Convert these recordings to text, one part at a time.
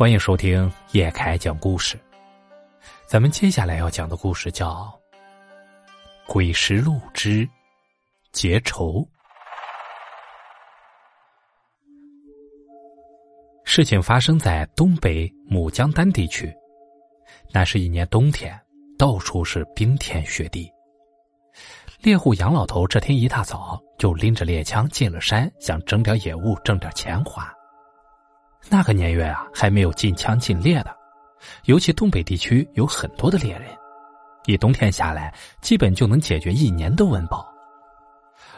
欢迎收听叶凯讲故事。咱们接下来要讲的故事叫《鬼石路之结仇》。事情发生在东北牡江丹地区，那是一年冬天，到处是冰天雪地。猎户杨老头这天一大早就拎着猎枪进了山，想整点野物，挣点钱花。那个年月啊，还没有禁枪禁猎的，尤其东北地区有很多的猎人，一冬天下来，基本就能解决一年的温饱。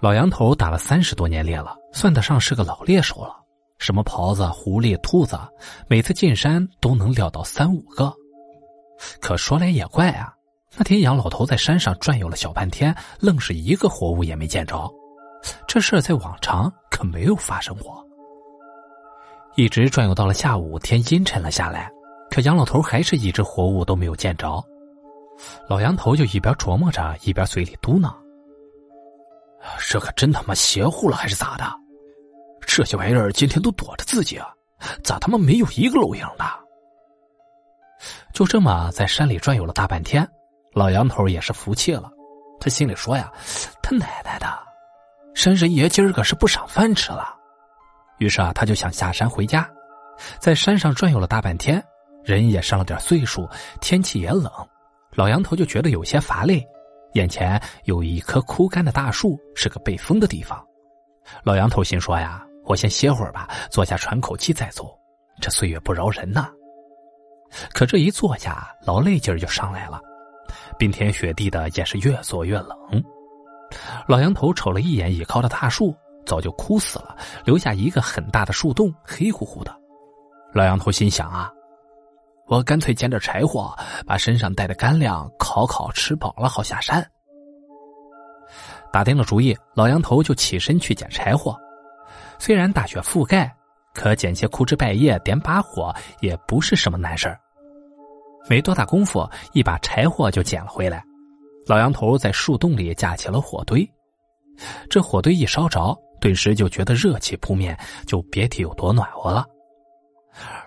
老杨头打了三十多年猎了，算得上是个老猎手了。什么狍子、狐狸、兔子，每次进山都能撩到三五个。可说来也怪啊，那天杨老头在山上转悠了小半天，愣是一个活物也没见着。这事在往常可没有发生过。一直转悠到了下午，天阴沉了下来，可杨老头还是一只活物都没有见着。老杨头就一边琢磨着，一边嘴里嘟囔：“这可真他妈邪乎了，还是咋的？这些玩意儿今天都躲着自己啊，咋他妈没有一个露影的？”就这么在山里转悠了大半天，老杨头也是服气了。他心里说呀：“他奶奶的，山神爷今儿个是不赏饭吃了。”于是啊，他就想下山回家，在山上转悠了大半天，人也上了点岁数，天气也冷，老杨头就觉得有些乏累。眼前有一棵枯干的大树，是个被风的地方。老杨头心说呀：“我先歇会儿吧，坐下喘口气再走。这岁月不饶人呐。”可这一坐下，劳累劲儿就上来了，冰天雪地的，也是越坐越冷。老杨头瞅了一眼倚靠的大树。早就枯死了，留下一个很大的树洞，黑乎乎的。老杨头心想啊，我干脆捡点柴火，把身上带的干粮烤烤，吃饱了好下山。打定了主意，老杨头就起身去捡柴火。虽然大雪覆盖，可捡些枯枝败叶，点把火也不是什么难事没多大功夫，一把柴火就捡了回来。老杨头在树洞里架起了火堆，这火堆一烧着。顿时就觉得热气扑面，就别提有多暖和了。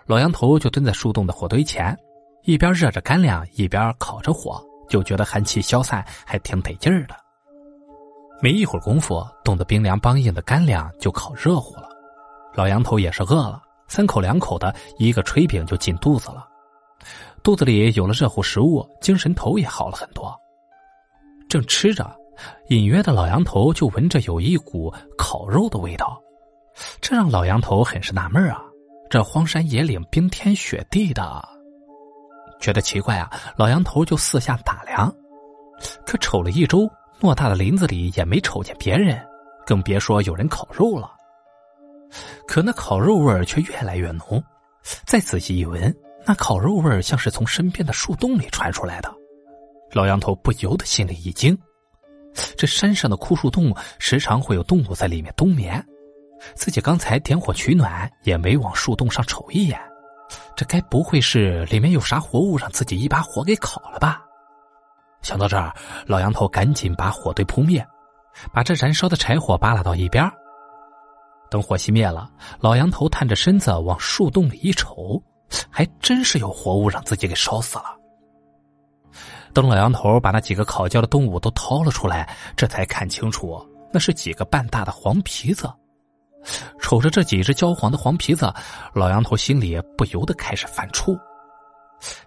老杨头就蹲在树洞的火堆前，一边热着干粮，一边烤着火，就觉得寒气消散，还挺得劲儿的。没一会儿功夫，冻得冰凉梆硬的干粮就烤热乎了。老杨头也是饿了，三口两口的一个炊饼就进肚子了。肚子里有了热乎食物，精神头也好了很多。正吃着。隐约的老杨头就闻着有一股烤肉的味道，这让老杨头很是纳闷啊！这荒山野岭、冰天雪地的，觉得奇怪啊！老杨头就四下打量，可瞅了一周，偌大的林子里也没瞅见别人，更别说有人烤肉了。可那烤肉味儿却越来越浓，再仔细一闻，那烤肉味儿像是从身边的树洞里传出来的。老杨头不由得心里一惊。这山上的枯树洞时常会有动物在里面冬眠，自己刚才点火取暖也没往树洞上瞅一眼，这该不会是里面有啥活物让自己一把火给烤了吧？想到这儿，老杨头赶紧把火堆扑灭，把这燃烧的柴火扒拉到一边。等火熄灭了，老杨头探着身子往树洞里一瞅，还真是有活物让自己给烧死了。等老杨头把那几个烤焦的动物都掏了出来，这才看清楚，那是几个半大的黄皮子。瞅着这几只焦黄的黄皮子，老杨头心里不由得开始犯怵。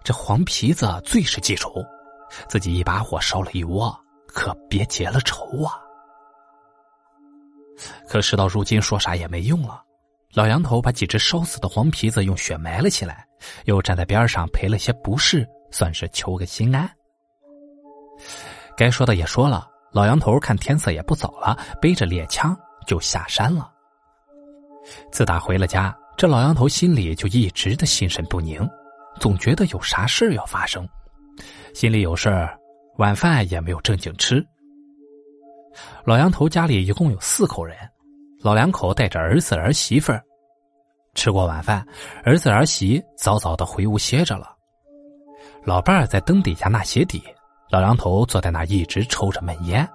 这黄皮子最是记仇，自己一把火烧了一窝，可别结了仇啊！可事到如今，说啥也没用了。老杨头把几只烧死的黄皮子用雪埋了起来，又站在边上赔了些不是，算是求个心安。该说的也说了，老杨头看天色也不早了，背着猎枪就下山了。自打回了家，这老杨头心里就一直的心神不宁，总觉得有啥事要发生，心里有事儿，晚饭也没有正经吃。老杨头家里一共有四口人，老两口带着儿子儿媳妇儿，吃过晚饭，儿子儿媳早早的回屋歇着了，老伴儿在灯底下纳鞋底。老杨头坐在那一直抽着闷烟。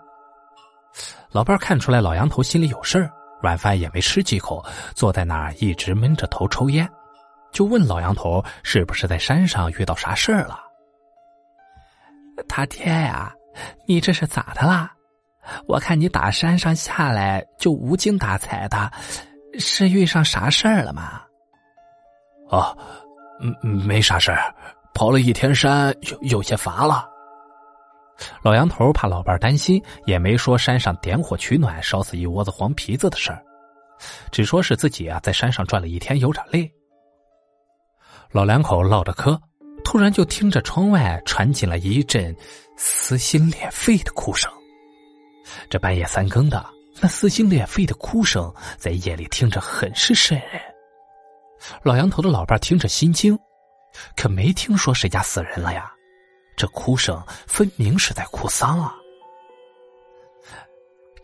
老伴看出来老杨头心里有事儿，晚饭也没吃几口，坐在那儿一直闷着头抽烟。就问老杨头是不是在山上遇到啥事儿了。他爹呀，你这是咋的啦？我看你打山上下来就无精打采的，是遇上啥事儿了吗？哦，嗯，没啥事儿，跑了一天山，有有些乏了。老杨头怕老伴儿担心，也没说山上点火取暖、烧死一窝子黄皮子的事儿，只说是自己啊在山上转了一天，有点累。老两口唠着嗑，突然就听着窗外传进了一阵撕心裂肺的哭声。这半夜三更的，那撕心裂肺的哭声在夜里听着很是瘆人。老杨头的老伴听着心惊，可没听说谁家死人了呀。这哭声分明是在哭丧啊！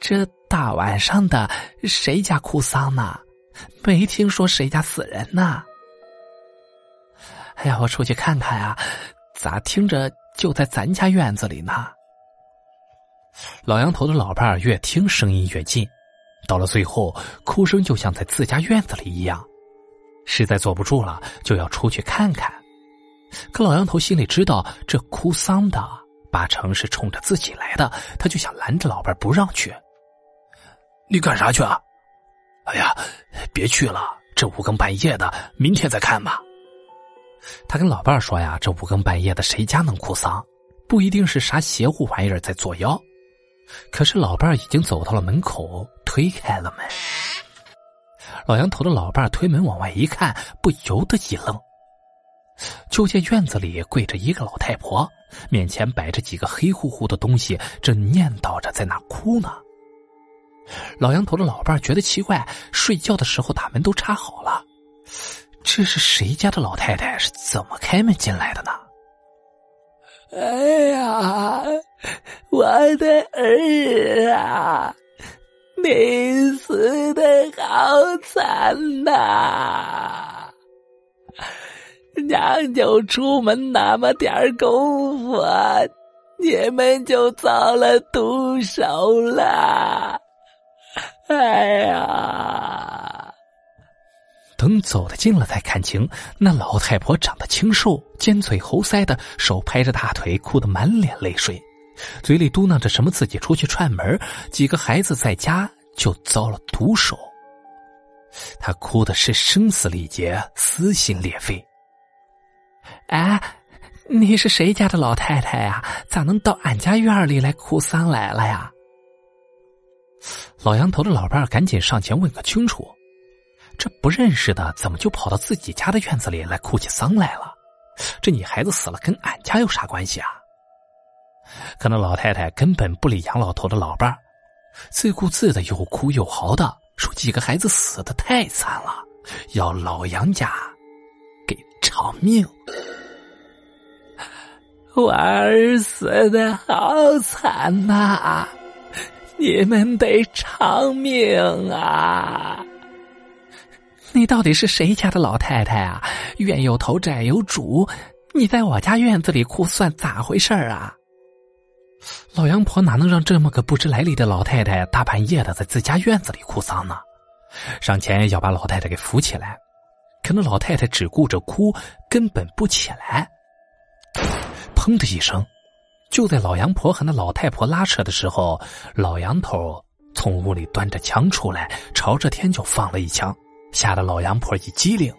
这大晚上的，谁家哭丧呢？没听说谁家死人呢。哎呀，我出去看看啊，咋听着就在咱家院子里呢？老杨头的老伴儿越听声音越近，到了最后，哭声就像在自家院子里一样，实在坐不住了，就要出去看看。可老杨头心里知道，这哭丧的八成是冲着自己来的，他就想拦着老伴不让去。你干啥去啊？哎呀，别去了，这五更半夜的，明天再看吧。他跟老伴说呀：“这五更半夜的，谁家能哭丧？不一定是啥邪乎玩意儿在作妖。”可是老伴已经走到了门口，推开了门。老杨头的老伴推门往外一看，不由得一愣。就见院子里跪着一个老太婆，面前摆着几个黑乎乎的东西，正念叨着在那哭呢。老杨头的老伴觉得奇怪，睡觉的时候大门都插好了，这是谁家的老太太？是怎么开门进来的呢？哎呀，我的儿啊，你死的好惨呐！娘就出门那么点功夫，你们就遭了毒手了。哎呀！等走得近了才看清，那老太婆长得清瘦，尖嘴猴腮的，手拍着大腿，哭得满脸泪水，嘴里嘟囔着什么自己出去串门，几个孩子在家就遭了毒手。她哭的是声嘶力竭，撕心裂肺。哎，你是谁家的老太太呀？咋能到俺家院里来哭丧来了呀？老杨头的老伴赶紧上前问个清楚。这不认识的，怎么就跑到自己家的院子里来哭起丧来了？这你孩子死了，跟俺家有啥关系啊？可那老太太根本不理杨老头的老伴自顾自的又哭又嚎的说：“几个孩子死的太惨了，要老杨家偿命。”我儿死的好惨呐，你们得偿命啊！你到底是谁家的老太太啊？冤有头债有主，你在我家院子里哭算咋回事啊？老杨婆哪能让这么个不知来历的老太太大半夜的在自家院子里哭丧呢？上前要把老太太给扶起来，可那老太太只顾着哭，根本不起来。砰的一声，就在老杨婆和那老太婆拉扯的时候，老杨头从屋里端着枪出来，朝着天就放了一枪，吓得老杨婆一激灵。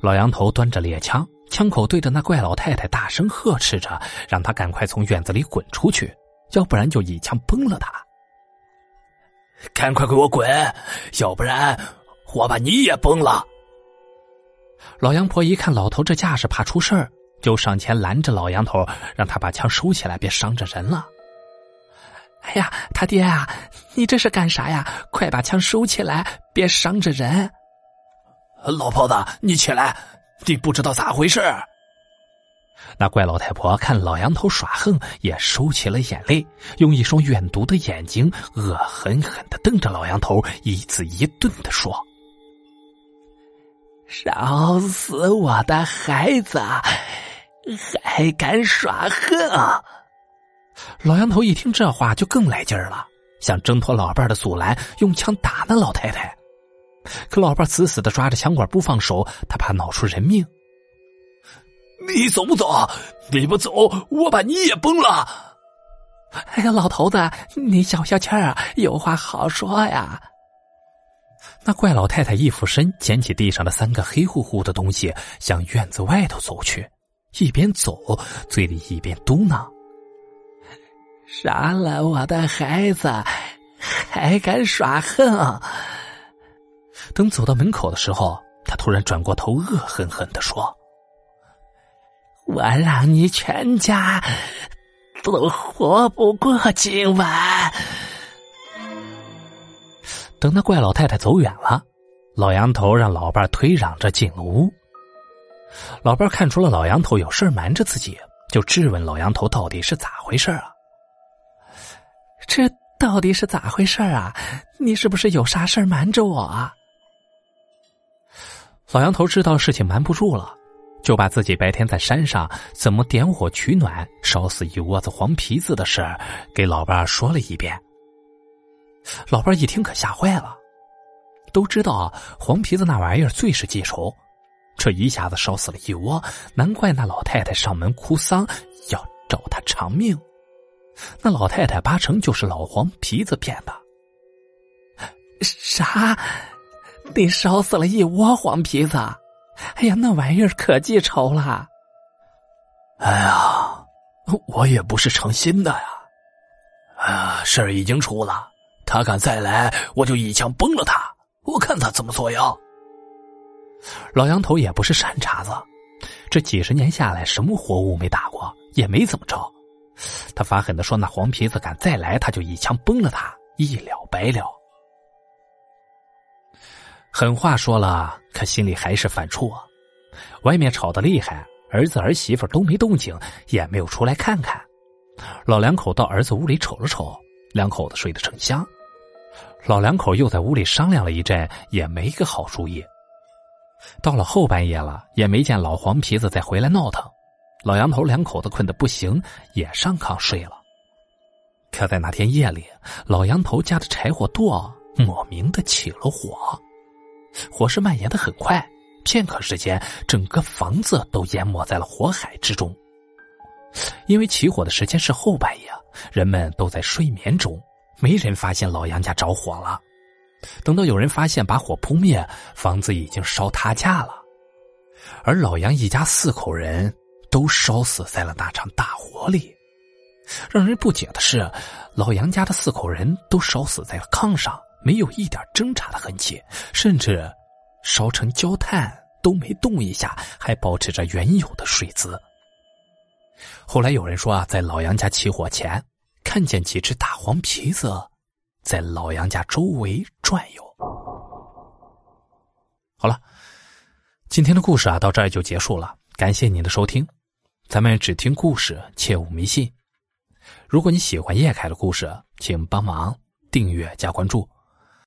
老杨头端着猎枪，枪口对着那怪老太太大声呵斥着，让他赶快从院子里滚出去，要不然就一枪崩了他。赶快给我滚，要不然我把你也崩了。老杨婆一看老头这架势，怕出事儿。就上前拦着老杨头，让他把枪收起来，别伤着人了。哎呀，他爹啊，你这是干啥呀？快把枪收起来，别伤着人。老婆子，你起来，你不知道咋回事。那怪老太婆看老杨头耍横，也收起了眼泪，用一双远毒的眼睛恶狠狠的瞪着老杨头，一字一顿的说：“烧死我的孩子！”还敢耍横！老杨头一听这话，就更来劲儿了，想挣脱老伴的阻拦，用枪打那老太太。可老伴死死的抓着枪管不放手，他怕闹出人命。你走不走？你不走，我把你也崩了！哎呀，老头子，你消消气儿，有话好说呀。那怪老太太一俯身，捡起地上的三个黑乎乎的东西，向院子外头走去，一边走，嘴里一边嘟囔：“杀了我的孩子，还敢耍横！”等走到门口的时候，他突然转过头，恶狠狠的说：“我让你全家都活不过今晚！”等那怪老太太走远了，老杨头让老伴推嚷着进了屋。老伴看出了老杨头有事瞒着自己，就质问老杨头到底是咋回事啊？这到底是咋回事啊？你是不是有啥事瞒着我？啊？老杨头知道事情瞒不住了，就把自己白天在山上怎么点火取暖、烧死一窝子黄皮子的事给老伴说了一遍。老伴一听可吓坏了，都知道黄皮子那玩意儿最是记仇，这一下子烧死了一窝，难怪那老太太上门哭丧要找他偿命。那老太太八成就是老黄皮子骗的。啥？你烧死了一窝黄皮子？哎呀，那玩意儿可记仇了。哎呀，我也不是诚心的呀。啊，事儿已经出了。他敢再来，我就一枪崩了他！我看他怎么做妖。老杨头也不是善茬子，这几十年下来，什么活物没打过，也没怎么着。他发狠的说：“那黄皮子敢再来，他就一枪崩了他，一了百了。”狠话说了，可心里还是犯怵啊。外面吵得厉害，儿子儿媳妇都没动静，也没有出来看看。老两口到儿子屋里瞅了瞅，两口子睡得正香。老两口又在屋里商量了一阵，也没个好主意。到了后半夜了，也没见老黄皮子再回来闹腾。老杨头两口子困得不行，也上炕睡了。可在那天夜里，老杨头家的柴火垛莫名的起了火，火势蔓延的很快，片刻之间，整个房子都淹没在了火海之中。因为起火的时间是后半夜，人们都在睡眠中。没人发现老杨家着火了，等到有人发现把火扑灭，房子已经烧塌架了，而老杨一家四口人都烧死在了那场大火里。让人不解的是，老杨家的四口人都烧死在了炕上，没有一点挣扎的痕迹，甚至烧成焦炭都没动一下，还保持着原有的睡姿。后来有人说啊，在老杨家起火前。看见几只大黄皮子在老杨家周围转悠。好了，今天的故事啊，到这儿就结束了。感谢您的收听，咱们只听故事，切勿迷信。如果你喜欢叶凯的故事，请帮忙订阅加关注。